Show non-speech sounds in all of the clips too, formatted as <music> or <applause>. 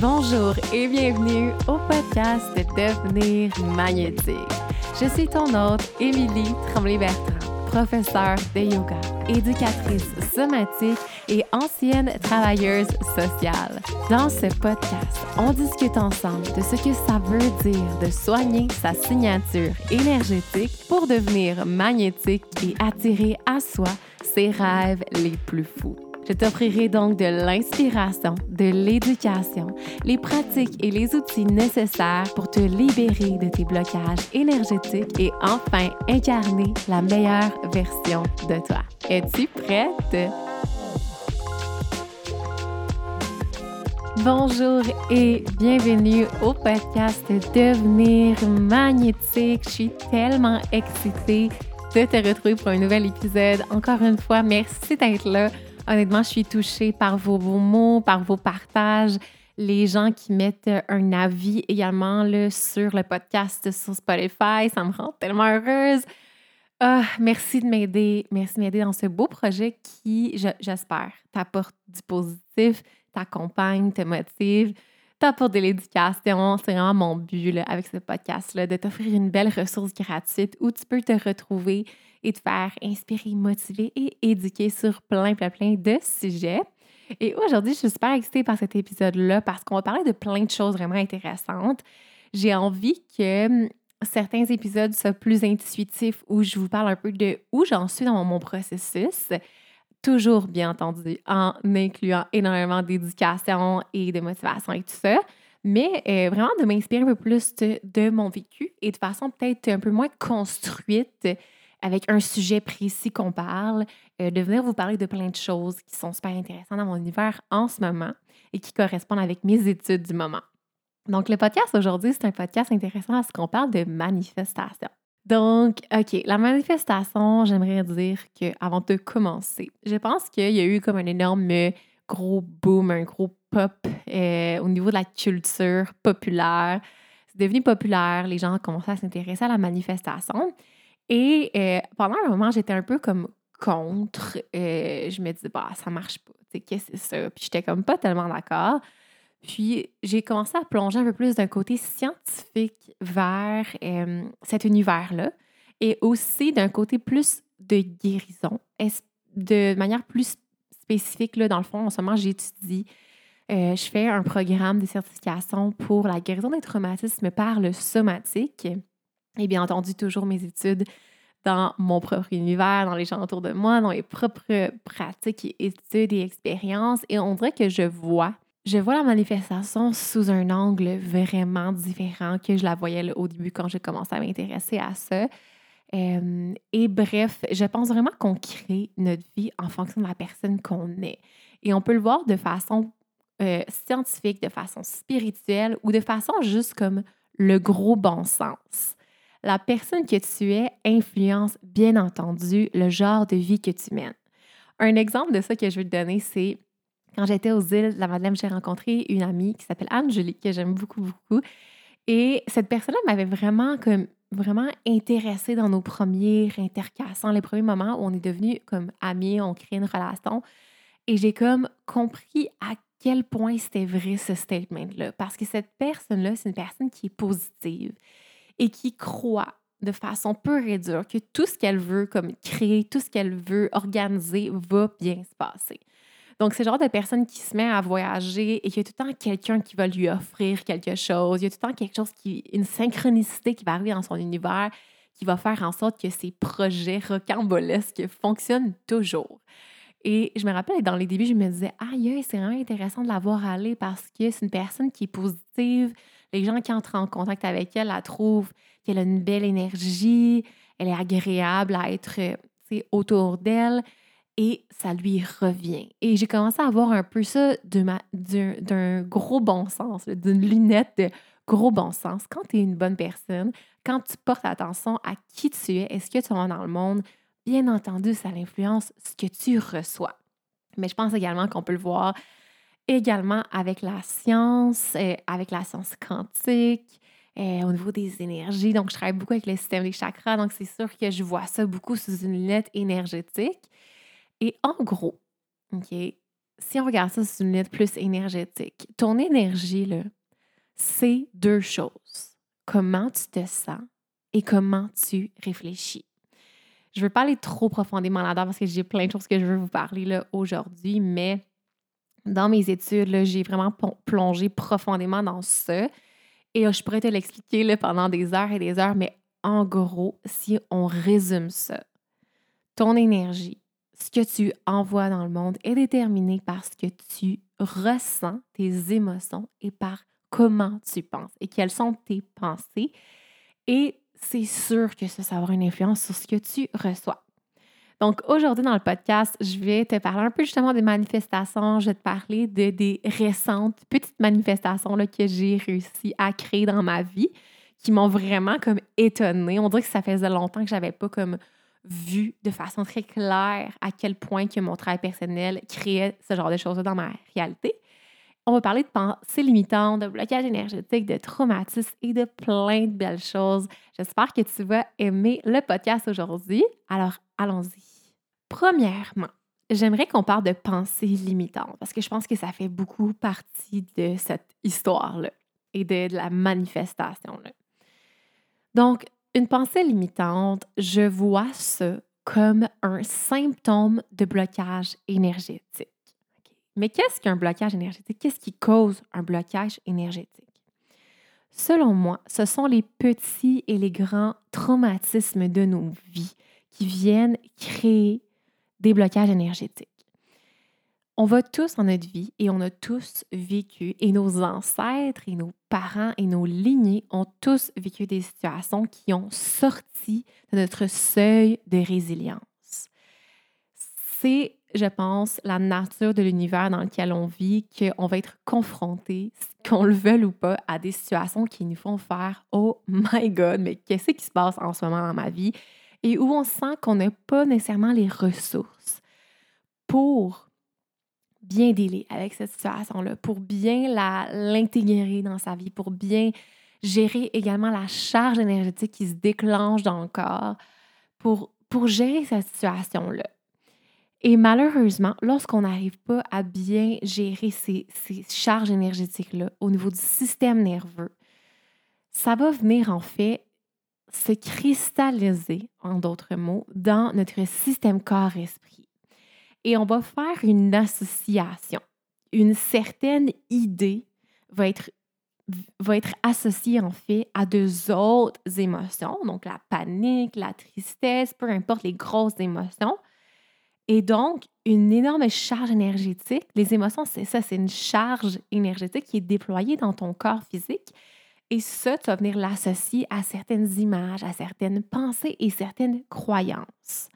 Bonjour et bienvenue au podcast Devenir magnétique. Je suis ton hôte, Émilie Tremblay-Bertrand, professeure de yoga, éducatrice somatique et ancienne travailleuse sociale. Dans ce podcast, on discute ensemble de ce que ça veut dire de soigner sa signature énergétique pour devenir magnétique et attirer à soi ses rêves les plus fous. Je t'offrirai donc de l'inspiration, de l'éducation, les pratiques et les outils nécessaires pour te libérer de tes blocages énergétiques et enfin incarner la meilleure version de toi. Es-tu prête? Bonjour et bienvenue au podcast Devenir magnétique. Je suis tellement excitée de te retrouver pour un nouvel épisode. Encore une fois, merci d'être là. Honnêtement, je suis touchée par vos beaux mots, par vos partages, les gens qui mettent un avis également là, sur le podcast sur Spotify. Ça me rend tellement heureuse. Ah, merci de m'aider. Merci de m'aider dans ce beau projet qui, j'espère, t'apporte du positif, t'accompagne, te motive, t'apporte de l'éducation. C'est vraiment mon but avec ce podcast-là, de t'offrir une belle ressource gratuite où tu peux te retrouver et te faire inspirer, motiver et éduquer sur plein, plein, plein de sujets. Et aujourd'hui, je suis super excitée par cet épisode-là parce qu'on va parler de plein de choses vraiment intéressantes. J'ai envie que hum, certains épisodes soient plus intuitifs où je vous parle un peu de où j'en suis dans mon processus. Toujours bien entendu en incluant énormément d'éducation et de motivation et tout ça mais euh, vraiment de m'inspirer un peu plus de, mon vécu et de façon peut-être un peu moins construite avec un sujet précis qu'on parle, euh, de venir vous parler de plein de choses qui sont super intéressantes dans mon univers en ce moment et qui correspondent avec mes études du moment. Donc, le podcast aujourd'hui, c'est un podcast intéressant parce qu'on parle de manifestation. Donc, OK, la manifestation, j'aimerais dire qu'avant de commencer, je pense qu'il y a eu comme un énorme gros boom, un gros pop euh, au niveau de la culture populaire. C'est devenu populaire, les gens ont commencé à s'intéresser à la manifestation. Et euh, pendant un moment, j'étais un peu comme contre. Euh, je me disais, bah, ça marche pas. Qu'est-ce que c'est ça? Puis j'étais comme pas tellement d'accord. Puis j'ai commencé à plonger un peu plus d'un côté scientifique vers euh, cet univers-là et aussi d'un côté plus de guérison, de manière plus spécifique. Là, dans le fond, en ce moment, j'étudie, je fais un programme de certification pour la guérison des traumatismes par le somatique. Et bien entendu, toujours mes études dans mon propre univers, dans les gens autour de moi, dans mes propres pratiques et études et expériences. Et on dirait que je vois, je vois la manifestation sous un angle vraiment différent que je la voyais au début quand j'ai commencé à m'intéresser à ça. Euh, et bref, je pense vraiment qu'on crée notre vie en fonction de la personne qu'on est. Et on peut le voir de façon euh, scientifique, de façon spirituelle ou de façon juste comme le gros bon sens. La personne que tu es influence bien entendu le genre de vie que tu mènes. Un exemple de ça que je veux te donner, c'est quand j'étais aux îles de la Madeleine, j'ai rencontré une amie qui s'appelle Anne-Julie, que j'aime beaucoup, beaucoup. Et cette personne-là m'avait vraiment comme vraiment intéressée dans nos premiers intercassants, les premiers moments où on est devenus comme amis, on crée une relation. Et j'ai comme compris à quel point c'était vrai ce statement-là. Parce que cette personne-là, c'est une personne qui est positive, et qui croit de façon pure et dure que tout ce qu'elle veut comme créer, tout ce qu'elle veut organiser va bien se passer. Donc, c'est le genre de personne qui se met à voyager et qu'il y a tout le temps quelqu'un qui va lui offrir quelque chose. Il y a tout le temps quelque chose qui, une synchronicité qui va arriver dans son univers qui va faire en sorte que ses projets rocambolesques fonctionnent toujours. Et je me rappelle, dans les débuts, je me disais, aïe, c'est vraiment intéressant de la voir aller parce que c'est une personne qui est positive, les gens qui entrent en contact avec elle la trouvent qu'elle a une belle énergie, elle est agréable à être autour d'elle et ça lui revient. Et j'ai commencé à voir un peu ça d'un gros bon sens, d'une lunette de gros bon sens. Quand tu es une bonne personne, quand tu portes attention à qui tu es et ce que tu vas dans le monde, bien entendu, ça influence ce que tu reçois. Mais je pense également qu'on peut le voir également avec la science, euh, avec la science quantique, euh, au niveau des énergies. Donc, je travaille beaucoup avec le système des chakras, donc c'est sûr que je vois ça beaucoup sous une lunette énergétique. Et en gros, OK, si on regarde ça sur une lettre plus énergétique, ton énergie, c'est deux choses. Comment tu te sens et comment tu réfléchis. Je ne veux pas aller trop profondément là-dedans parce que j'ai plein de choses que je veux vous parler aujourd'hui, mais dans mes études, j'ai vraiment plongé profondément dans ça. Et je pourrais te l'expliquer pendant des heures et des heures, mais en gros, si on résume ça, ton énergie, ce que tu envoies dans le monde est déterminé par ce que tu ressens, tes émotions et par comment tu penses et quelles sont tes pensées. Et c'est sûr que ça, va avoir une influence sur ce que tu reçois. Donc aujourd'hui dans le podcast, je vais te parler un peu justement des manifestations. Je vais te parler de des récentes petites manifestations là, que j'ai réussi à créer dans ma vie qui m'ont vraiment comme étonnée. On dirait que ça faisait longtemps que j'avais pas comme vu de façon très claire à quel point que mon travail personnel créait ce genre de choses dans ma réalité. On va parler de pensées limitantes, de blocage énergétique, de traumatisme et de plein de belles choses. J'espère que tu vas aimer le podcast aujourd'hui. Alors, allons-y. Premièrement, j'aimerais qu'on parle de pensées limitantes parce que je pense que ça fait beaucoup partie de cette histoire-là et de la manifestation-là. Donc, une pensée limitante, je vois ça comme un symptôme de blocage énergétique. Mais qu'est-ce qu'un blocage énergétique? Qu'est-ce qui cause un blocage énergétique? Selon moi, ce sont les petits et les grands traumatismes de nos vies qui viennent créer des blocages énergétiques. On va tous en notre vie et on a tous vécu, et nos ancêtres et nos parents et nos lignées ont tous vécu des situations qui ont sorti de notre seuil de résilience. C'est je pense, la nature de l'univers dans lequel on vit, qu'on va être confronté, qu'on le veuille ou pas, à des situations qui nous font faire Oh my God, mais qu'est-ce qui se passe en ce moment dans ma vie? Et où on sent qu'on n'a pas nécessairement les ressources pour bien dealer avec cette situation-là, pour bien l'intégrer dans sa vie, pour bien gérer également la charge énergétique qui se déclenche dans le corps, pour, pour gérer cette situation-là. Et malheureusement, lorsqu'on n'arrive pas à bien gérer ces, charges énergétiques-là au niveau du système nerveux, ça va venir en fait se cristalliser, en d'autres mots, dans notre système corps-esprit. Et on va faire une association. Une certaine idée va être, va être associée en fait à deux autres émotions, donc la panique, la tristesse, peu importe les grosses émotions. Et donc, une énorme charge énergétique. Les émotions, c'est ça, c'est une charge énergétique qui est déployée dans ton corps physique. Et ça, tu vas venir l'associer à certaines images, à certaines pensées et certaines croyances.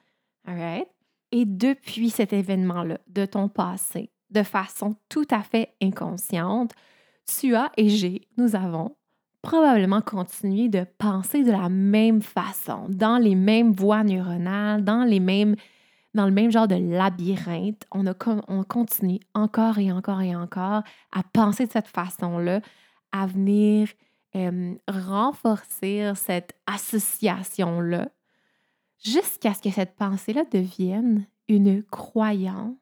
All Et depuis cet événement-là, de ton passé, de façon tout à fait inconsciente, tu as et j'ai, nous avons probablement continué de penser de la même façon, dans les mêmes voies neuronales, dans les mêmes dans le même genre de labyrinthe, on, a, on continue encore et encore et encore à penser de cette façon-là, à venir renforcer cette association-là, jusqu'à ce que cette pensée-là devienne une croyance.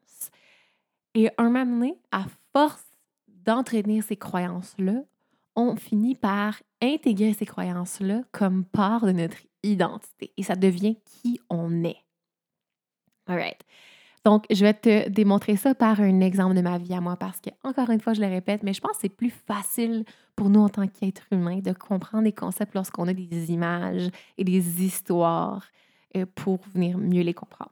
Et un moment donné, à force d'entraîner ces croyances-là, on finit par intégrer ces croyances-là comme part de notre identité et ça devient qui on est. All right. Donc, je vais te démontrer ça par un exemple de ma vie à moi parce que, encore une fois, je le répète, mais je pense que c'est plus facile pour nous en tant qu'êtres humains de comprendre des concepts lorsqu'on a des images et des histoires pour venir mieux les comprendre.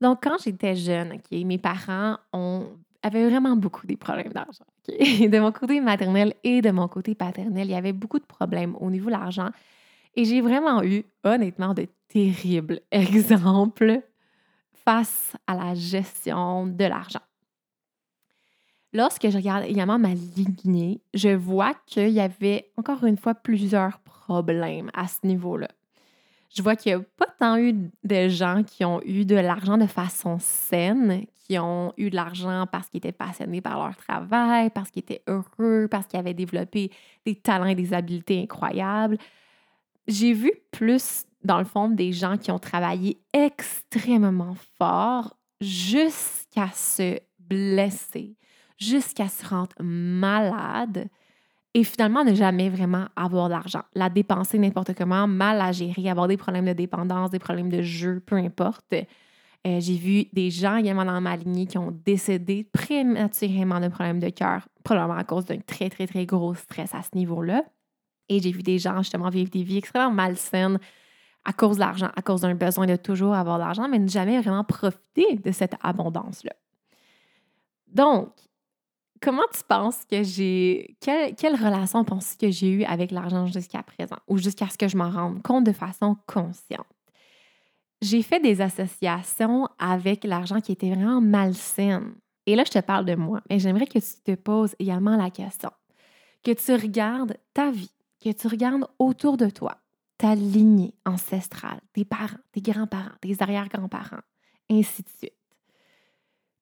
Donc, quand j'étais jeune, mes parents ont, avaient vraiment beaucoup des problèmes d'argent. <laughs> De mon côté maternel et de mon côté paternel, il y avait beaucoup de problèmes au niveau de l'argent. Et j'ai vraiment eu, honnêtement, de terribles <laughs> exemples face à la gestion de l'argent. Lorsque je regarde également ma lignée, je vois qu'il y avait encore une fois plusieurs problèmes à ce niveau-là. Je vois qu'il n'y a pas tant eu de gens qui ont eu de l'argent de façon saine, qui ont eu de l'argent parce qu'ils étaient passionnés par leur travail, parce qu'ils étaient heureux, parce qu'ils avaient développé des talents et des habiletés incroyables. J'ai vu plus dans le fond, des gens qui ont travaillé extrêmement fort jusqu'à se blesser, jusqu'à se rendre malade et finalement ne jamais vraiment avoir d'argent. La dépenser n'importe comment, mal à gérer, avoir des problèmes de dépendance, des problèmes de jeu, peu importe. Euh, j'ai vu des gens également dans ma lignée qui ont décédé prématurément de problèmes de cœur, probablement à cause d'un très, très, très gros stress à ce niveau-là. Et j'ai vu des gens justement vivre des vies extrêmement malsaines à cause de l'argent, à cause d'un besoin de toujours avoir de l'argent, mais ne jamais vraiment profiter de cette abondance-là. Donc, comment tu penses que j'ai. Quelle, quelle relation penses-tu que j'ai eue avec l'argent jusqu'à présent ou jusqu'à ce que je m'en rende compte de façon consciente? J'ai fait des associations avec l'argent qui était vraiment malsaine. Et là, je te parle de moi, mais j'aimerais que tu te poses également la question. Que tu regardes ta vie, que tu regardes autour de toi, ta lignée ancestrale, tes parents, tes grands-parents, tes arrière-grands-parents, ainsi de suite.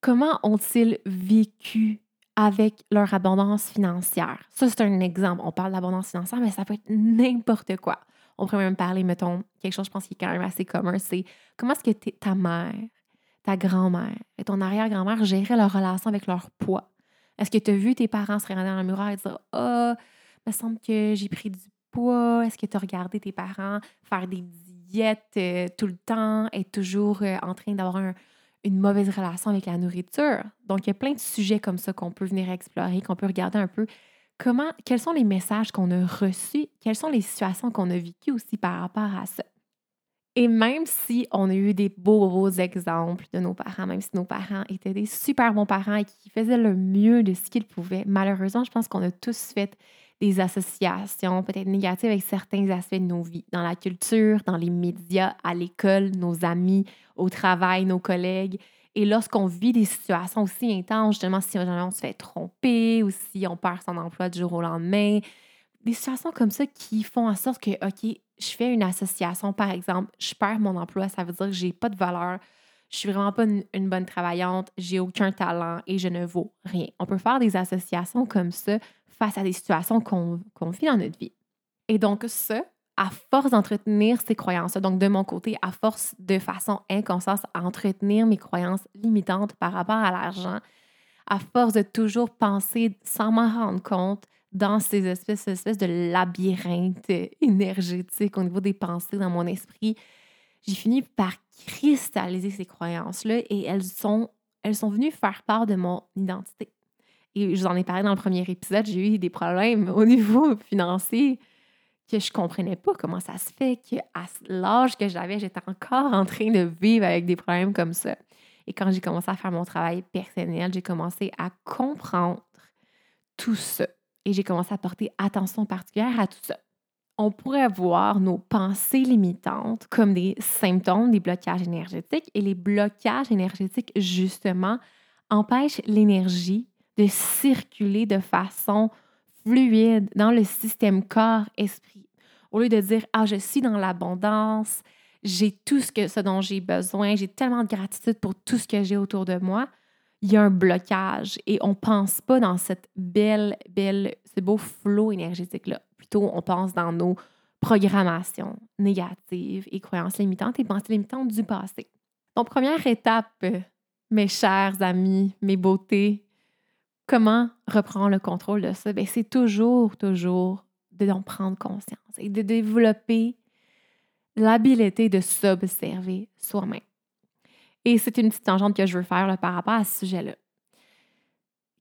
Comment ont-ils vécu avec leur abondance financière? Ça, c'est un exemple. On parle d'abondance financière, mais ça peut être n'importe quoi. On pourrait même parler, mettons, quelque chose, je pense, qui est quand même assez commun, c'est comment est-ce que ta mère, ta grand-mère et ton arrière-grand-mère géraient leur relation avec leur poids? Est-ce que tu as vu tes parents se regarder dans le miroir et dire Ah, il me semble que j'ai pris du poids? Est-ce que tu as regardé tes parents faire des diètes euh, tout le temps, être toujours euh, en train d'avoir une mauvaise relation avec la nourriture? Donc, il y a plein de sujets comme ça qu'on peut venir explorer, qu'on peut regarder un peu. Comment, quels sont les messages qu'on a reçus? Quelles sont les situations qu'on a vécues aussi par rapport à ça? Et même si on a eu des beaux, beaux exemples de nos parents, même si nos parents étaient des super bons parents et qui faisaient le mieux de ce qu'ils pouvaient, malheureusement, je pense qu'on a tous fait des associations peut-être négatives avec certains aspects de nos vies, dans la culture, dans les médias, à l'école, nos amis, au travail, nos collègues. Et lorsqu'on vit des situations aussi intenses, justement, si on se fait tromper ou si on perd son emploi du jour au lendemain, des situations comme ça qui font en sorte que, OK, je fais une association, par exemple, je perds mon emploi, ça veut dire que j'ai pas de valeur, je suis vraiment pas une, bonne travaillante, j'ai aucun talent et je ne vaux rien. On peut faire des associations comme ça face à des situations qu'on vit dans notre vie. Et donc, ça, à force d'entretenir ces croyances, donc de mon côté, à force de façon inconsciente à entretenir mes croyances limitantes par rapport à l'argent, à force de toujours penser sans m'en rendre compte dans ces espèces, de labyrinthes énergétiques au niveau des pensées dans mon esprit, j'ai fini par cristalliser ces croyances-là et elles sont, elles sont venues faire part de mon identité. Et je vous en ai parlé dans le premier épisode, j'ai eu des problèmes au niveau financier que je comprenais pas comment ça se fait qu'à l'âge que j'avais, j'étais encore en train de vivre avec des problèmes comme ça. Et quand j'ai commencé à faire mon travail personnel, j'ai commencé à comprendre tout ça. Et j'ai commencé à porter attention particulière à tout ça. On pourrait voir nos pensées limitantes comme des symptômes des blocages énergétiques et les blocages énergétiques, justement, empêchent l'énergie de circuler de façon fluide dans le système corps-esprit. Au lieu de dire Ah, je suis dans l'abondance, j'ai tout ce, que, ce dont j'ai besoin, j'ai tellement de gratitude pour tout ce que j'ai autour de moi, il y a un blocage et on ne pense pas dans cette belle, belle, ce beau flot énergétique-là. Plutôt, on pense dans nos programmations négatives et croyances limitantes et pensées limitantes du passé. Donc, première étape, mes chers amis, mes beautés, comment reprendre le contrôle de ça? Ben, c'est toujours, toujours d'en prendre conscience et de développer l'habileté de s'observer soi-même. Et c'est une petite tangente que je veux faire par rapport à ce sujet-là.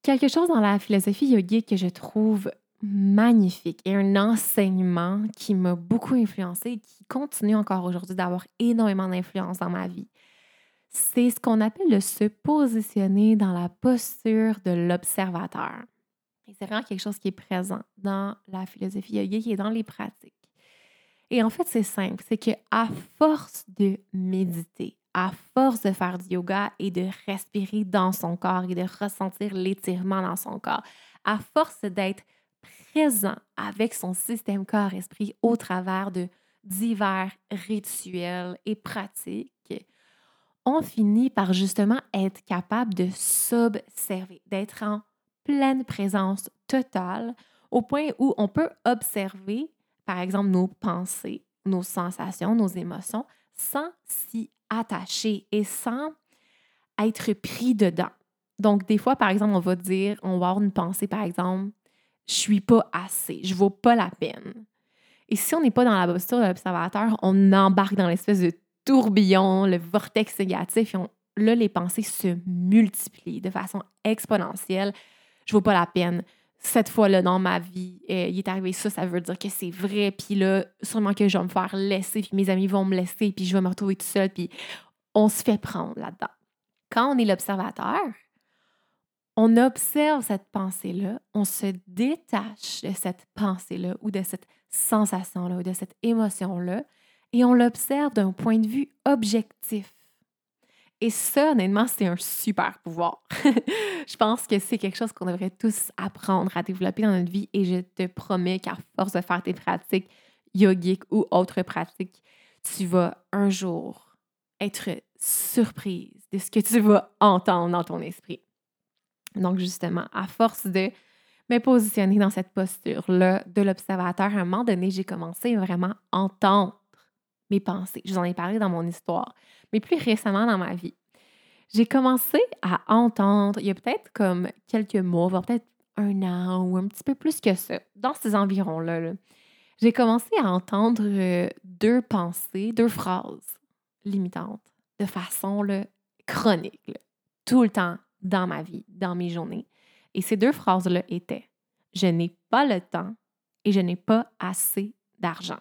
Quelque chose dans la philosophie yogique que je trouve magnifique et un enseignement qui m'a beaucoup influencé et qui continue encore aujourd'hui d'avoir énormément d'influence dans ma vie c'est ce qu'on appelle le se positionner dans la posture de l'observateur. Et c'est vraiment quelque chose qui est présent dans la philosophie yogique et dans les pratiques. Et en fait, c'est simple, c'est que à force de méditer, à force de faire du yoga et de respirer dans son corps et de ressentir l'étirement dans son corps, à force d'être présent avec son système corps-esprit au travers de divers rituels et pratiques, on finit par justement être capable de s'observer, d'être en pleine présence totale, au point où on peut observer, par exemple, nos pensées, nos sensations, nos émotions, sans s'y attacher et sans être pris dedans. Donc, des fois, par exemple, on va dire, on va avoir une pensée, par exemple, je suis pas assez, je vaux pas la peine. Et si on n'est pas dans la posture de l'observateur, on embarque dans l'espèce de tourbillon, le vortex négatif, là, les pensées se multiplient de façon exponentielle. Je vaux pas la peine. Cette fois-là, dans ma vie, euh, il est arrivé ça, ça veut dire que c'est vrai. Puis là, sûrement que je vais me faire laisser, puis mes amis vont me laisser, puis je vais me retrouver tout seul. Puis on se fait prendre là-dedans. Quand on est l'observateur, on observe cette pensée-là, on se détache de cette pensée-là ou de cette sensation-là ou de cette émotion-là et on l'observe d'un point de vue objectif. Et ça, honnêtement, c'est un super pouvoir. <laughs> je pense que c'est quelque chose qu'on devrait tous apprendre à développer dans notre vie et je te promets qu'à force de faire tes pratiques yogiques ou autres pratiques, tu vas un jour être surprise de ce que tu vas entendre dans ton esprit. Donc, justement, à force de me positionner dans cette posture-là de l'observateur, à un moment donné, j'ai commencé vraiment à entendre mes pensées. Je vous en ai parlé dans mon histoire, mais plus récemment dans ma vie. J'ai commencé à entendre, il y a peut-être comme quelques mois, voire peut-être un an ou un petit peu plus que ça, dans ces environs-là, j'ai commencé à entendre euh, deux pensées, deux phrases limitantes de façon chronique, tout le temps dans ma vie, dans mes journées. Et ces deux phrases-là étaient Je n'ai pas le temps et je n'ai pas assez d'argent.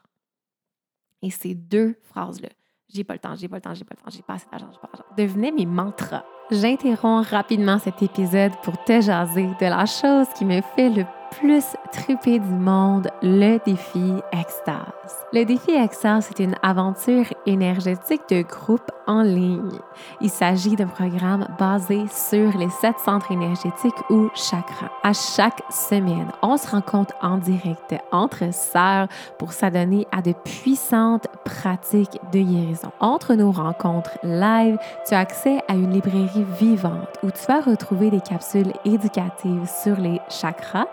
Et ces deux phrases-là, j'ai pas le temps, j'ai pas le temps, j'ai pas le temps, j'ai pas assez d'argent, j'ai pas d'argent, devenaient mes mantras. J'interromps rapidement cet épisode pour te jaser de la chose qui me fait le plus trippé du monde, le défi Extase. Le défi Extase, c'est une aventure énergétique de groupe en ligne. Il s'agit d'un programme basé sur les sept centres énergétiques ou chakras. À chaque semaine, on se rencontre en direct entre sœurs pour s'adonner à de puissantes pratiques de guérison. Entre nos rencontres live, tu as accès à une librairie vivante où tu vas retrouver des capsules éducatives sur les chakras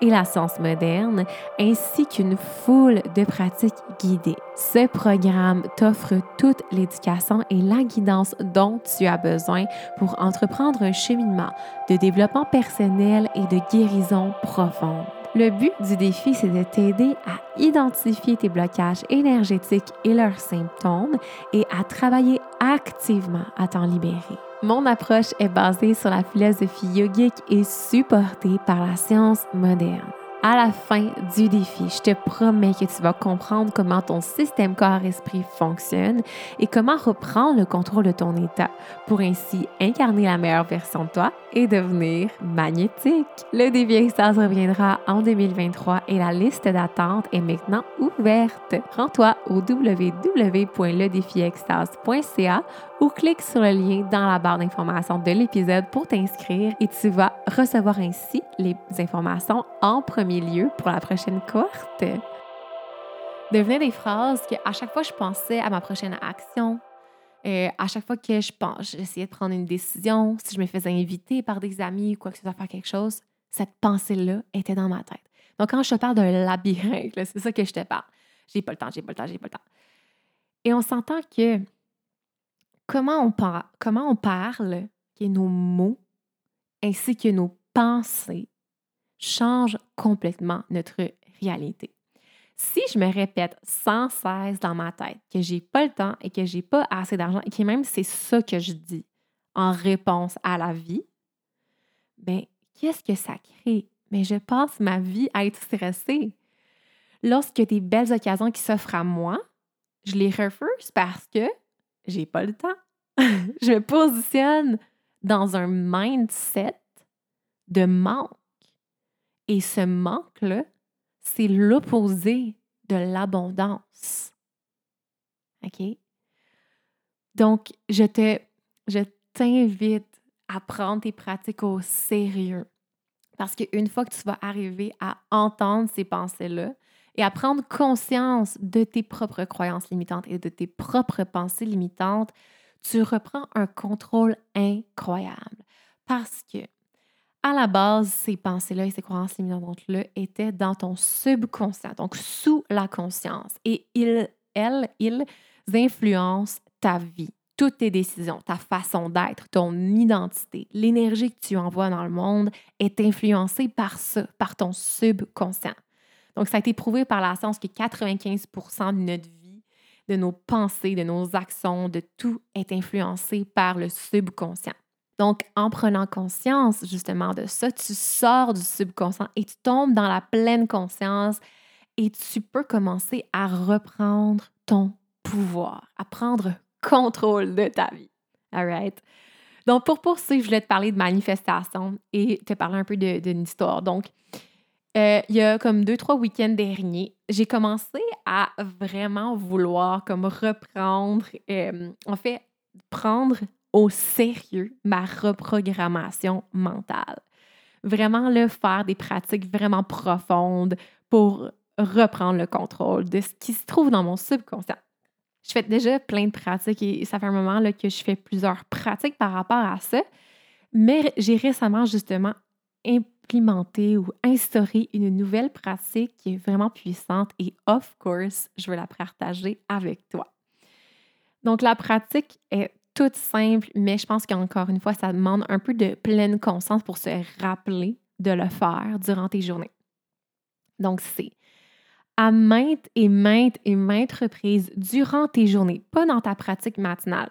et la science moderne, ainsi qu'une foule de pratiques guidées. Ce programme t'offre toute l'éducation et la guidance dont tu as besoin pour entreprendre un cheminement de développement personnel et de guérison profonde. Le but du défi, c'est de t'aider à identifier tes blocages énergétiques et leurs symptômes et à travailler activement à t'en libérer. Mon approche est basée sur la philosophie yogique et supportée par la science moderne à la fin du défi, je te promets que tu vas comprendre comment ton système corps-esprit fonctionne et comment reprendre le contrôle de ton état pour ainsi incarner la meilleure version de toi et devenir magnétique. Le défi extase reviendra en 2023 et la liste d'attente est maintenant ouverte. Rends-toi au www.ledéfiextase.ca ou clique sur le lien dans la barre d'informations de l'épisode pour t'inscrire et tu vas recevoir ainsi les informations en premier lieu pour la prochaine cohorte. Devenaient des phrases que à chaque fois je pensais à ma prochaine action, euh, à chaque fois que je pense, j'essayais de prendre une décision, si je me faisais inviter par des amis ou quoi que ce soit faire quelque chose, cette pensée-là était dans ma tête. Donc quand je te parle d'un labyrinthe, c'est ça que je te parle. J'ai pas le temps, j'ai pas le temps, j'ai pas le temps. Et on s'entend que comment on, comment on parle, que nos mots ainsi que nos pensées changent complètement notre réalité. Si je me répète sans cesse dans ma tête que j'ai pas le temps et que j'ai pas assez d'argent et que même c'est ça que je dis en réponse à la vie, ben qu'est-ce que ça crée? Mais je passe ma vie à être stressée. Lorsque des belles occasions qui s'offrent à moi, je les refuse parce que j'ai pas le temps. <laughs> je me positionne dans un mindset de manque. Et ce manque-là, c'est l'opposé de l'abondance. OK? Donc, je te, je t'invite à prendre tes pratiques au sérieux. Parce qu'une fois que tu vas arriver à entendre ces pensées-là et à prendre conscience de tes propres croyances limitantes et de tes propres pensées limitantes, tu reprends un contrôle incroyable. Parce que, à la base, ces pensées-là et ces croyances limitantes-là étaient dans ton subconscient, donc sous la conscience. Et ils, elles, ils influencent ta vie. toutes tes décisions, ta façon d'être, ton identité, l'énergie que tu envoies dans le monde est influencée par ça, par ton subconscient. Donc, ça a été prouvé par la science que 95% de notre vie, de nos pensées, de nos actions, de tout est influencé par le subconscient. Donc, en prenant conscience justement de ça, tu sors du subconscient et tu tombes dans la pleine conscience et tu peux commencer à reprendre ton pouvoir, à prendre contrôle de ta vie. All right? Donc, pour poursuivre, je voulais te parler de manifestation et te parler un peu d'une histoire. Donc, euh, il y a comme deux, trois week-ends derniers, j'ai commencé à vraiment vouloir comme reprendre, euh, en fait, prendre au sérieux ma reprogrammation mentale. Vraiment, le faire des pratiques vraiment profondes pour reprendre le contrôle de ce qui se trouve dans mon subconscient. Je fais déjà plein de pratiques et ça fait un moment là, que je fais plusieurs pratiques par rapport à ça. Mais j'ai récemment justement implémenté ou instauré une nouvelle pratique qui est vraiment puissante et of course, je veux la partager avec toi. Donc la pratique est toute simple, mais je pense qu'encore une fois, ça demande un peu de pleine conscience pour se rappeler de le faire durant tes journées. Donc c'est à maintes et maintes et maintes reprises durant tes journées, pas dans ta pratique matinale.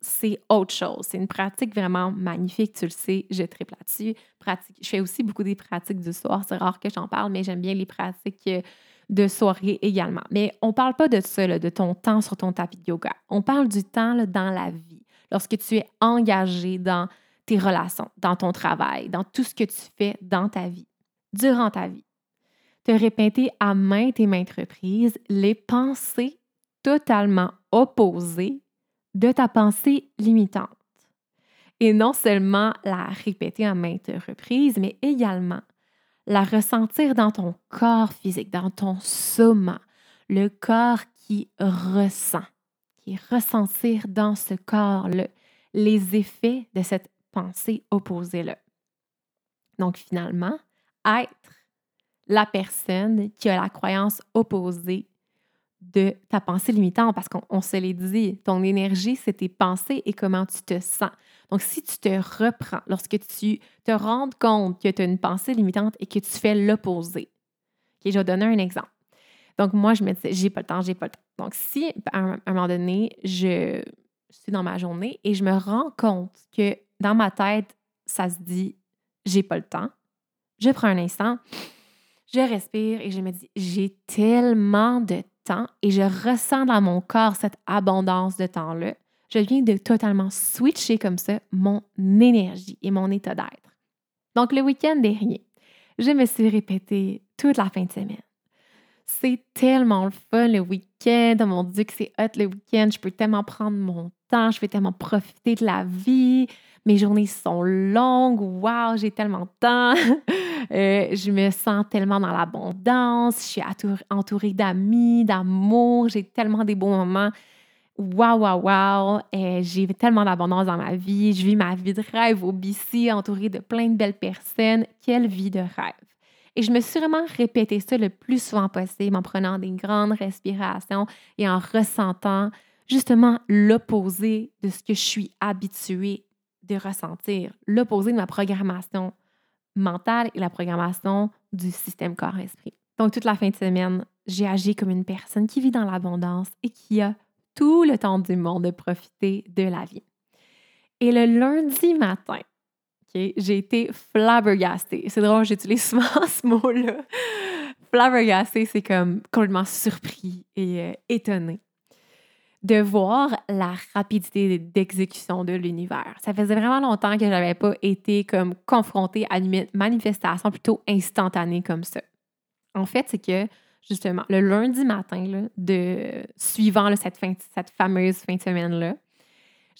C'est autre chose. C'est une pratique vraiment magnifique, tu le sais, je triple là-dessus. Je fais aussi beaucoup des pratiques du soir, c'est rare que j'en parle, mais j'aime bien les pratiques euh, de soirée également. Mais on ne parle pas de ça, de ton temps sur ton tapis de yoga. On parle du temps dans la vie, lorsque tu es engagé dans tes relations, dans ton travail, dans tout ce que tu fais dans ta vie, durant ta vie te répéter à maintes et maintes reprises les pensées totalement opposées de ta pensée limitante. Et non seulement la répéter à maintes reprises, mais également la ressentir dans ton corps physique, dans ton soma, le corps qui ressent, qui ressentir dans ce corps-là les effets de cette pensée opposée-là. Donc finalement, être la personne qui a la croyance opposée de ta pensée limitante parce qu'on se l'est dit, ton énergie, c'est tes pensées et comment tu te sens. Donc, si tu te reprends, lorsque tu te rends compte que tu as une pensée limitante et que tu fais l'opposé, OK, je vais donner un exemple. Donc, moi, je me disais, j'ai pas le temps, j'ai pas le temps. Donc, si à un, moment donné, je suis dans ma journée et je me rends compte que dans ma tête, ça se dit, j'ai pas le temps, je prends un instant, je respire et je me dis, j'ai tellement de et je ressens dans mon corps cette abondance de temps-là. Je viens de totalement switcher comme ça mon énergie et mon état d'être. Donc, le week-end dernier, je me suis répété toute la fin de semaine. C'est tellement le fun le week-end. Mon Dieu, que c'est hot le week-end. Je peux tellement prendre mon temps. Je peux tellement profiter de la vie. Mes journées sont longues. Waouh, j'ai tellement de temps. <laughs> Euh, je me sens tellement dans l'abondance. Je suis entourée d'amis, d'amour. J'ai tellement des beaux moments. Waouh, waouh, waouh. J'ai tellement d'abondance dans ma vie. Je vis ma vie de rêve au BC, entourée de plein de belles personnes. Quelle vie de rêve. Et je me suis vraiment répété ça le plus souvent possible en prenant des grandes respirations et en ressentant justement l'opposé de ce que je suis habituée de ressentir, l'opposé de ma programmation mentale et la programmation du système corps-esprit. Donc, toute la fin de semaine, j'ai agi comme une personne qui vit dans l'abondance et qui a tout le temps du monde de profiter de la vie. Et le lundi matin, j'ai été flabbergastée. C'est drôle, j'utilise <laughs> souvent ce mot-là. Flabbergastée, c'est comme complètement surpris et euh, étonné de voir la rapidité d'exécution de l'univers. Ça faisait vraiment longtemps que je n'avais pas été comme confrontée à une manifestation plutôt instantanée comme ça. En fait, c'est que justement, le lundi matin, de, suivant cette, fameuse fin de semaine-là,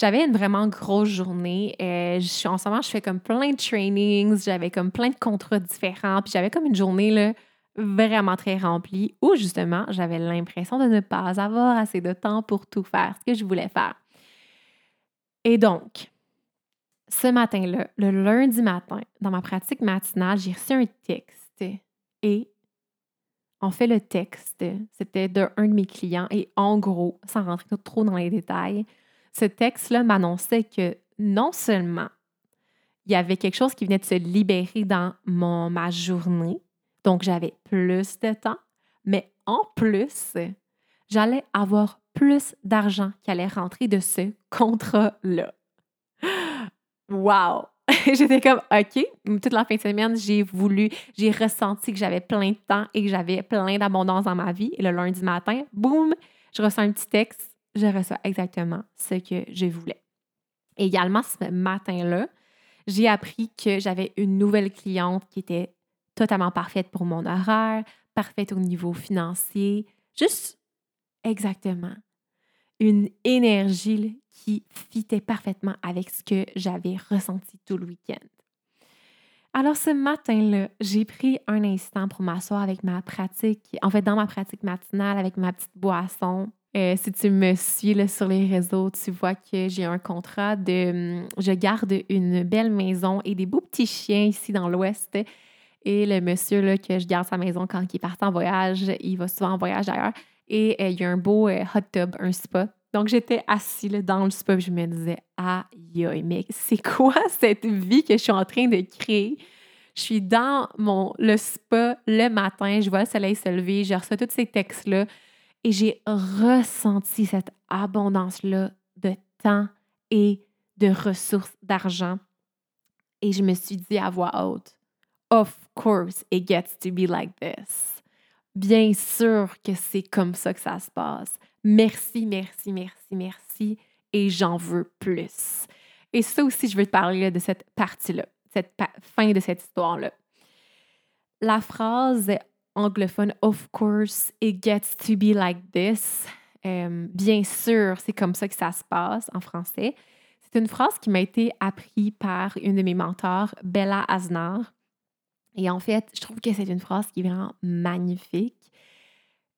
j'avais une vraiment grosse journée. Euh, je, en ce moment, je fais comme plein de trainings, j'avais comme plein de contrats différents, puis j'avais comme une journée vraiment très remplie où justement j'avais l'impression de ne pas avoir assez de temps pour tout faire, ce que je voulais faire. Et donc, ce matin-là, le lundi matin, dans ma pratique matinale, j'ai reçu un texte et en fait, le texte, c'était d'un de mes clients et en gros, sans rentrer trop dans les détails, ce texte-là m'annonçait que non seulement il y avait quelque chose qui venait de se libérer dans mon, ma journée, donc j'avais plus de temps, mais en plus, j'allais avoir plus d'argent qui allait rentrer de ce contrat-là. Wow! <laughs> J'étais comme, OK, toute la fin de semaine, j'ai voulu, j'ai ressenti que j'avais plein de temps et que j'avais plein d'abondance dans ma vie. Et le lundi matin, boum, je reçois un petit texte, je reçois exactement ce que je voulais. Également, ce matin-là, j'ai appris que j'avais une nouvelle cliente qui était totalement parfaite pour mon horaire, parfaite au niveau financier, juste exactement une énergie qui fitait parfaitement avec ce que j'avais ressenti tout le week-end. Alors ce matin-là, j'ai pris un instant pour m'asseoir avec ma pratique, en fait dans ma pratique matinale avec ma petite boisson. Euh, si tu me suis sur les réseaux, tu vois que j'ai un contrat de... Hum, je garde une belle maison et des beaux petits chiens ici dans l'Ouest. Et le monsieur là, que je garde sa maison quand il part en voyage, il va souvent en voyage d'ailleurs. Et euh, il y a un beau euh, hot tub, un spa donc, j'étais assise dans le spa et je me disais, aïe, mais c'est quoi <laughs> cette vie que je suis en train de créer? Je suis dans mon, le spa le matin, je vois le soleil se lever, je reçois tous ces textes-là et j'ai ressenti cette abondance-là de temps et de ressources d'argent. Et je me suis dit à voix haute, Of course, it gets to be like this. Bien sûr que c'est comme ça que ça se passe. Merci, merci, merci, merci et j'en veux plus. Et ça aussi, je veux te parler de cette partie-là, cette fin de cette histoire-là. La phrase anglophone, of course, it gets to be like this. Euh, bien sûr, c'est comme ça que ça se passe en français. C'est une phrase qui m'a été apprise par une de mes mentors, Bella Aznar. Et en fait, je trouve que c'est une phrase qui est vraiment magnifique.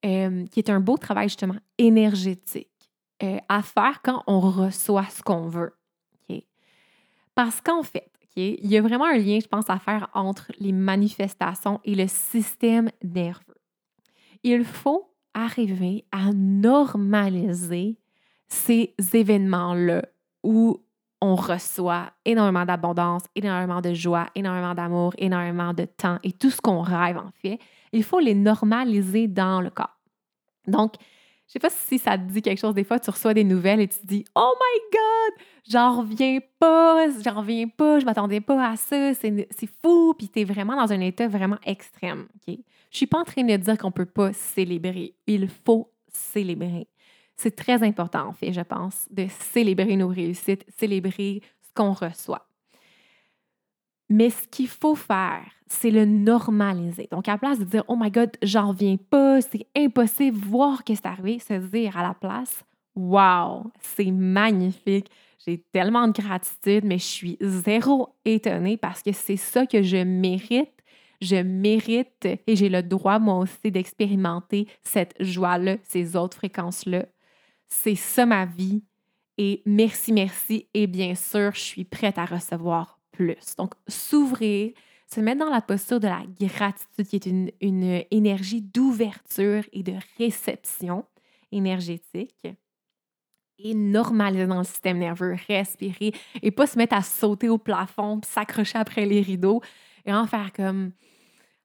Euh, qui est un beau travail justement énergétique euh, à faire quand on reçoit ce qu'on veut. Parce qu'en fait, il y a vraiment un lien, je pense, à faire entre les manifestations et le système nerveux. Il faut arriver à normaliser ces événements-là où on reçoit énormément d'abondance, énormément de joie, énormément d'amour, énormément de temps et tout ce qu'on rêve en fait il faut les normaliser dans le corps. Donc, je sais pas si ça te dit quelque chose. Des fois, tu reçois des nouvelles et tu te dis Oh my God, j'en reviens pas, j'en reviens pas, je m'attendais pas à ça, c'est fou. Puis tu es vraiment dans un état vraiment extrême. ok? Je suis pas en train de dire qu'on peut pas célébrer. Il faut célébrer. C'est très important, en fait, je pense, de célébrer nos réussites, célébrer ce qu'on reçoit. Mais ce qu'il faut faire, c'est le normaliser. Donc, à la place de dire Oh my God, j'en reviens pas, c'est impossible, voir que c'est arrivé, se dire à la place Wow, c'est magnifique, j'ai tellement de gratitude, mais je suis zéro étonnée parce que c'est ça que je mérite. Je mérite et j'ai le droit, moi aussi, d'expérimenter cette joie-là, ces autres fréquences-là. C'est ça ma vie. Et merci, merci. Et bien sûr, je suis prête à recevoir plus. Donc, s'ouvrir, se mettre dans la posture de la gratitude, qui est une, une énergie d'ouverture et de réception énergétique. Et normaliser dans le système nerveux, respirer et pas se mettre à sauter au plafond, s'accrocher après les rideaux et en faire comme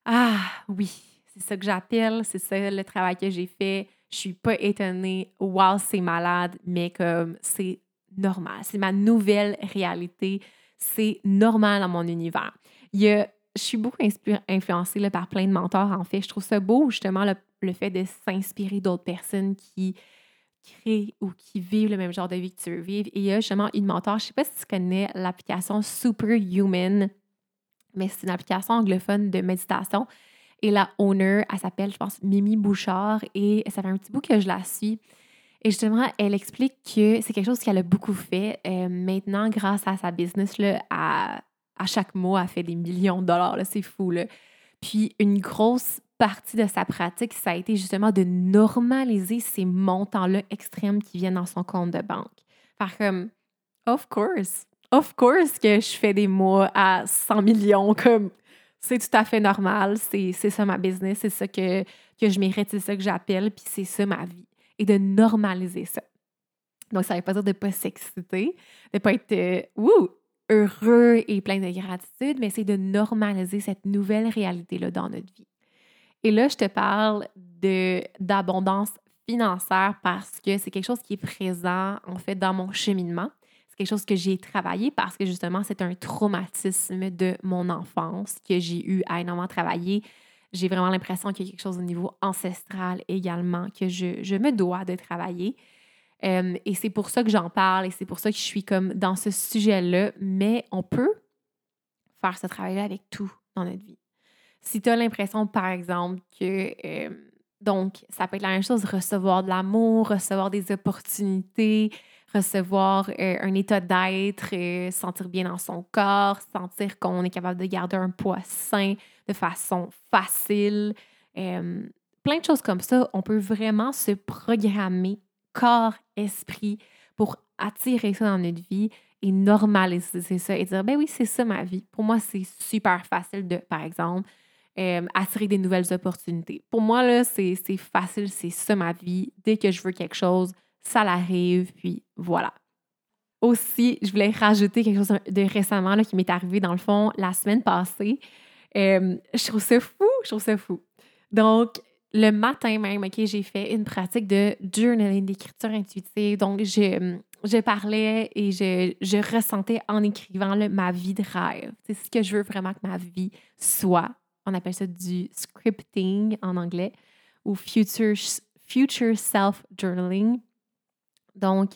Ah oui, c'est ça que j'appelle, c'est ça le travail que j'ai fait. Je suis pas étonnée. Wow, c'est malade, mais comme c'est normal. C'est ma nouvelle réalité c'est normal dans mon univers. Il y a, je suis beaucoup influencée là, par plein de mentors, en fait. Je trouve ça beau, justement, le, fait de s'inspirer d'autres personnes qui créent ou qui vivent le même genre de vie que tu veux vivre. Et il y a justement une mentor, je ne sais pas si tu connais l'application Superhuman, mais c'est une application anglophone de méditation. Et la owner, elle s'appelle, je pense, Mimi Bouchard. Et ça fait un petit bout que je la suis. Et justement, elle explique que c'est quelque chose qu'elle a beaucoup fait. Euh, maintenant, grâce à sa business, là, à, chaque mois, elle fait des millions de dollars. C'est fou. Puis une grosse partie de sa pratique, ça a été justement de normaliser ces montants-là extrêmes qui viennent dans son compte de banque. Faire comme, of course, of course que je fais des mois à 100 millions, comme c'est tout à fait normal, c'est ça ma business, c'est ça que, que je mérite, c'est ça que j'appelle, puis c'est ça ma vie et de normaliser ça. Donc, ça ne veut pas dire de ne pas s'exciter, de ne pas être euh, heureux et plein de gratitude, mais c'est de normaliser cette nouvelle réalité-là dans notre vie. Et là, je te parle d'abondance financière parce que c'est quelque chose qui est présent, en fait, dans mon cheminement. C'est quelque chose que j'ai travaillé parce que, justement, c'est un traumatisme de mon enfance que j'ai eu à énormément travailler. J'ai vraiment l'impression qu'il y a quelque chose au niveau ancestral également que je, me dois de travailler. Euh, et c'est pour ça que j'en parle et c'est pour ça que je suis comme dans ce sujet-là. Mais on peut faire ce travail-là avec tout dans notre vie. Si tu as l'impression, par exemple, que euh, donc ça peut être la même chose, recevoir de l'amour, recevoir des opportunités, recevoir euh, un état d'être, sentir bien dans son corps, sentir qu'on est capable de garder un poids sain de façon facile. plein de choses comme ça, on peut vraiment se programmer corps, esprit pour attirer ça dans notre vie et normaliser ça et dire, ben oui, c'est ça ma vie. Pour moi, c'est super facile de, par exemple, euh, attirer des nouvelles opportunités. Pour moi, là, c'est facile, c'est ça ma vie. Dès que je veux quelque chose, ça l'arrive, puis voilà. Aussi, je voulais rajouter quelque chose de récemment là, qui m'est arrivé dans le fond la semaine passée. Euh, je trouve ça fou, je trouve ça fou. Donc, le matin même, OK, j'ai fait une pratique de journaling, d'écriture intuitive. Donc, je, je parlais et je, je ressentais en écrivant ma vie de rêve. C'est ce que je veux vraiment que ma vie soit. On appelle ça du scripting en anglais ou future, future self-journaling. Donc,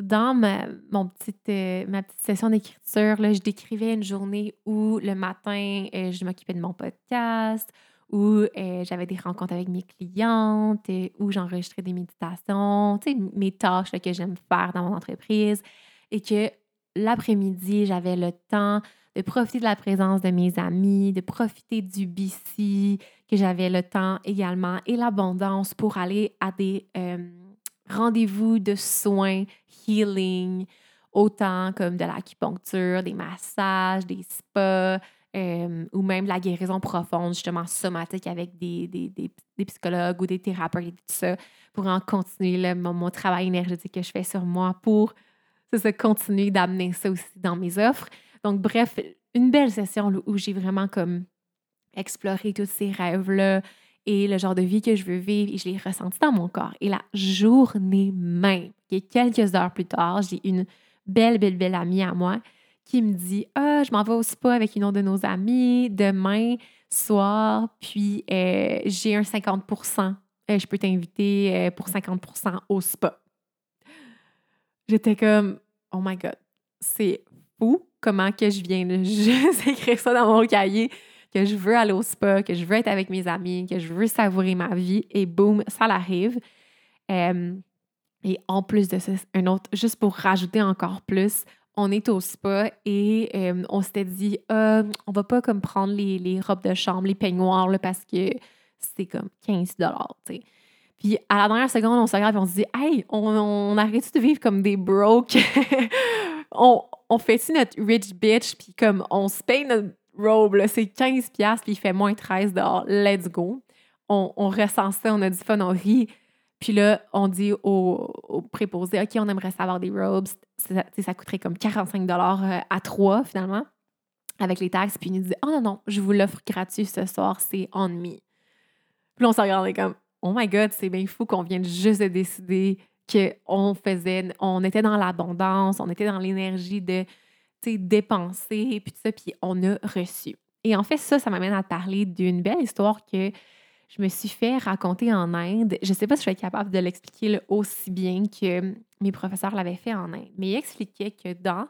dans ma, mon petite, euh, ma petite session d'écriture, je décrivais une journée où le matin, euh, je m'occupais de mon podcast, où euh, j'avais des rencontres avec mes clientes, où j'enregistrais des méditations, mes tâches que j'aime faire dans mon entreprise. Et que l'après-midi, j'avais le temps de profiter de la présence de mes amis, de profiter du BC, que j'avais le temps également et l'abondance pour aller à des rendez-vous de soins, healing, autant comme de l'acupuncture, des massages, des spas, euh, ou même la guérison profonde, justement somatique avec des, des, des, psychologues ou des thérapeutes et tout ça, pour en continuer mon, travail énergétique que je fais sur moi pour ça, continuer d'amener ça aussi dans mes offres. Donc, bref, une belle session où j'ai vraiment comme exploré tous ces rêves-là et le genre de vie que je veux vivre je l'ai ressenti dans mon corps. Et la journée même, quelques heures plus tard, j'ai une belle, belle, belle amie à moi qui me dit Ah, je m'en vais au spa avec une autre de nos amies demain soir, puis euh, j'ai un 50% euh, je peux t'inviter euh, pour 50% au spa. J'étais comme Oh my God, c'est fou comment que je viens de <laughs> juste écrire ça dans mon cahier, que je veux aller au spa, que je veux être avec mes amis, que je veux savourer ma vie, et boum, ça l'arrive. et en plus de ça, un autre, juste pour rajouter encore plus, on est au spa et on s'était dit, euh, on va pas comme prendre les, robes de chambre, les peignoirs, là, parce que c'est comme 15 tu Puis à la dernière seconde, on se regarde et on se dit, hey, on, arrête de vivre comme des broke? <laughs> on, on fait-tu notre rich bitch, puis comme on se paye notre robe, c'est 15 puis il fait moins 13 dehors, let's go. On, on on a du fun, on rit. Puis là, on dit au, au préposé, OK, on aimerait savoir des robes. Ça, ça coûterait comme 45 euh, à trois, finalement, avec les taxes. Puis il nous dit, oh non, non, je vous l'offre gratuit ce soir, c'est on me. Puis là, on s'en regardait comme, oh my God, c'est bien fou qu'on vienne juste de décider qu'on faisait, on était dans l'abondance, on était dans l'énergie de dépenser, puis tout ça, puis on a reçu. Et en fait, ça, ça m'amène à parler d'une belle histoire que je me suis fait raconter en Inde. Je ne sais pas si je être capable de l'expliquer aussi bien que mes professeurs l'avaient fait en Inde, mais il expliquait que dans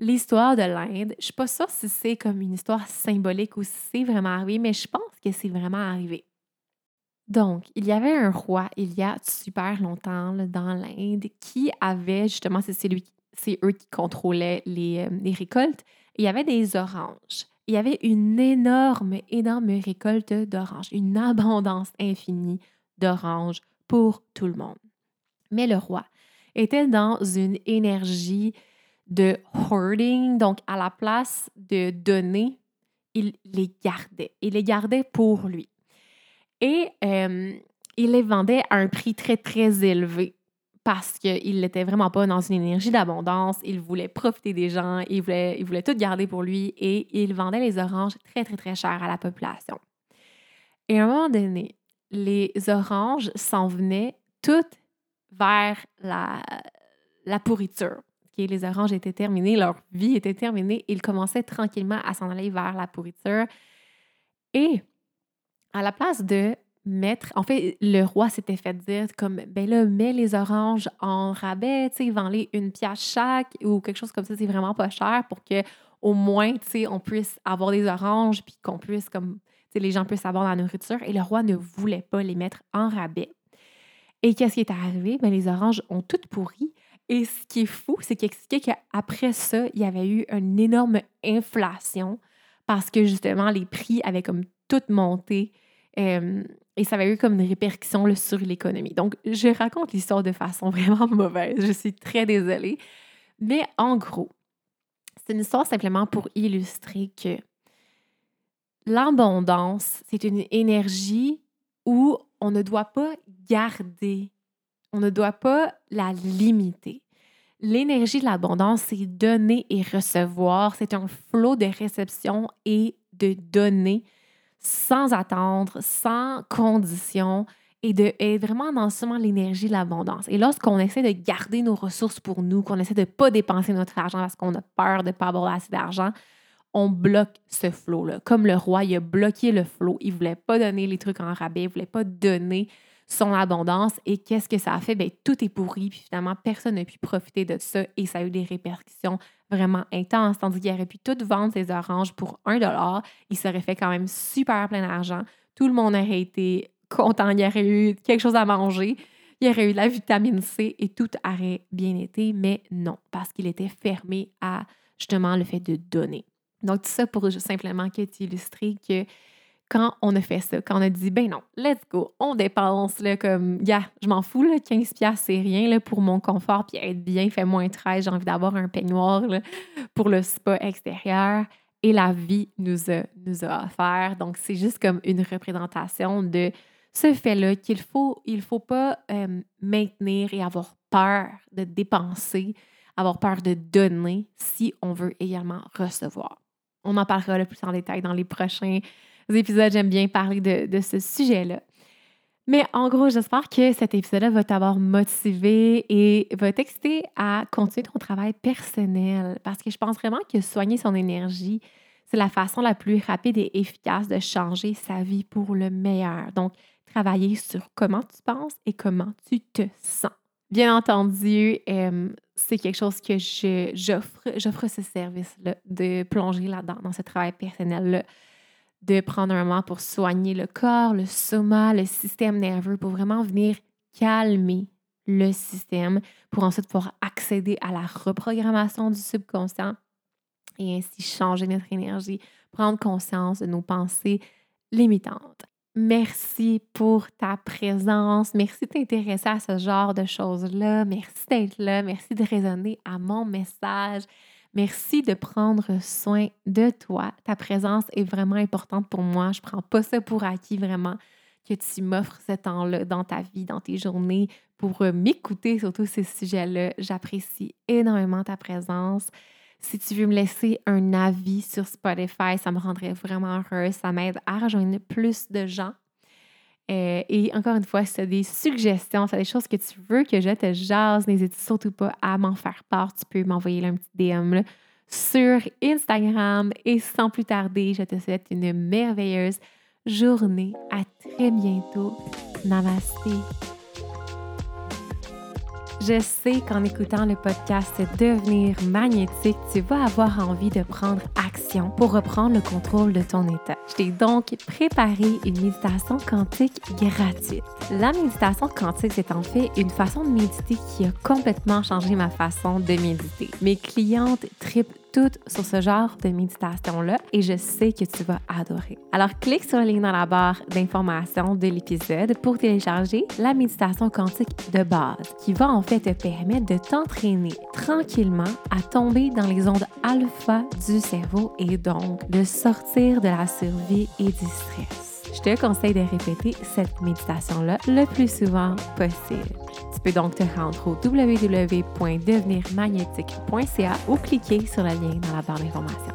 l'histoire de l'Inde, je ne suis pas sûre si c'est comme une histoire symbolique ou si c'est vraiment arrivé, mais je pense que c'est vraiment arrivé. Donc, il y avait un roi il y a super longtemps dans l'Inde qui avait justement, c'est lui, c'est eux qui contrôlaient les, euh, les récoltes. Il y avait des oranges il y avait une énorme, énorme récolte d'oranges, une abondance infinie d'oranges pour tout le monde. Mais le roi était dans une énergie de hoarding, donc à la place de donner, il les gardait. Il les gardait pour lui. Et euh, il les vendait à un prix très, très élevé parce qu'il n'était vraiment pas dans une énergie d'abondance. Il voulait profiter des gens, il voulait, il voulait tout garder pour lui et il vendait les oranges très, très, très cher à la population. Et à un moment donné, les oranges s'en venaient toutes vers la, la pourriture. les oranges étaient terminées, leur vie était terminée. Ils commençaient tranquillement à s'en aller vers la pourriture. Et à la place de mettre. En fait, le roi s'était fait dire comme ben là, mets les oranges en rabais, tu sais, vends-les une pièce chaque ou quelque chose comme ça, c'est vraiment pas cher pour que au moins, tu sais, on puisse avoir des oranges puis qu'on puisse comme tu sais, les gens puissent avoir la nourriture. Et le roi ne voulait pas les mettre en rabais. Et qu'est-ce qui est arrivé? Ben, les oranges ont toutes pourri. Et ce qui est fou, c'est qu'il qu'après ça, il y avait eu une énorme inflation parce que justement, les prix avaient comme tout monté. Euh, et ça avait eu comme une répercussion sur l'économie. Donc, je raconte l'histoire de façon <laughs> vraiment mauvaise. Je suis très désolée. Mais en gros, c'est une histoire simplement pour illustrer que l'abondance, c'est une énergie où on ne doit pas garder, on ne doit pas la limiter. L'énergie de l'abondance, c'est donner et recevoir. C'est un flot de réception et de donner sans attendre, sans condition et de être vraiment dans seulement l'énergie l'abondance. Et lorsqu'on essaie de garder nos ressources pour nous, qu'on essaie de ne pas dépenser notre argent parce qu'on a peur de ne pas avoir assez d'argent, on bloque ce flot-là. Comme le roi, il a bloqué le flot. Il ne voulait pas donner les trucs en rabais, il ne voulait pas donner son abondance. Et qu'est-ce que ça a fait? Bien, tout est pourri. Puis finalement, personne n'a pu profiter de ça et ça a eu des répercussions vraiment intense. Tandis qu'il aurait pu tout vendre ses oranges pour un dollar. Il serait fait quand même super plein d'argent. Tout le monde aurait été content. Il y aurait eu quelque chose à manger. Il y aurait eu de la vitamine C et tout aurait bien été. Mais non, parce qu'il était fermé à justement le fait de donner. Donc, tout ça pour simplement illustrer que quand on a fait ça, quand on a dit, ben non, let's go, on dépense, là, comme, yeah, je m'en fous, là, 15 c'est rien, là, pour mon confort, puis être bien, fait moins 13, j'ai envie d'avoir un peignoir, pour le spa extérieur. Et la vie nous a, nous a offert. Donc, c'est juste comme une représentation de ce fait-là qu'il faut, il faut pas euh, maintenir et avoir peur de dépenser, avoir peur de donner si on veut également recevoir. On en parlera le plus en détail dans les prochains épisodes, j'aime bien parler de, ce sujet-là. Mais en gros, j'espère que cet épisode-là va t'avoir motivé et va t'exciter à continuer ton travail personnel parce que je pense vraiment que soigner son énergie, c'est la façon la plus rapide et efficace de changer sa vie pour le meilleur. Donc, travailler sur comment tu penses et comment tu te sens. Bien entendu, euh, c'est quelque chose que j'offre. J'offre ce service-là de plonger là-dedans, dans ce travail personnel-là de prendre un moment pour soigner le corps, le soma, le système nerveux, pour vraiment venir calmer le système, pour ensuite pouvoir accéder à la reprogrammation du subconscient et ainsi changer notre énergie, prendre conscience de nos pensées limitantes. Merci pour ta présence. Merci de t'intéresser à ce genre de choses-là. Merci d'être là. Merci de raisonner à mon message. Merci de prendre soin de toi. Ta présence est vraiment importante pour moi. Je ne prends pas ça pour acquis vraiment que tu m'offres ce temps-là dans ta vie, dans tes journées, pour euh, m'écouter sur tous ces sujets-là. J'apprécie énormément ta présence. Si tu veux me laisser un avis sur Spotify, ça me rendrait vraiment heureuse. Ça m'aide à rejoindre plus de gens euh, et encore une fois, si tu as des suggestions, si tu as des choses que tu veux que je te jase, n'hésite surtout pas à m'en faire part. Tu peux m'envoyer un petit DM sur Instagram. Et sans plus tarder, je te souhaite une merveilleuse journée. À très bientôt. Namasté. Je sais qu'en écoutant le podcast Devenir magnétique, tu vas avoir envie de prendre action pour reprendre le contrôle de ton état. Je t'ai donc préparé une méditation quantique gratuite. La méditation quantique, c'est en fait une façon de méditer qui a complètement changé ma façon de méditer. Mes clientes tripent toutes sur ce genre de méditation-là et je sais que tu vas adorer. Alors, clique sur le lien dans la barre d'information de l'épisode pour télécharger la méditation quantique de base qui va en fait te permettre de t'entraîner tranquillement à tomber dans les ondes alpha du cerveau et donc de sortir de la survie et du stress. Je te conseille de répéter cette méditation-là le plus souvent possible peux donc te rendre au www.devenirmagnétique.ca ou cliquer sur le lien dans la barre d'informations.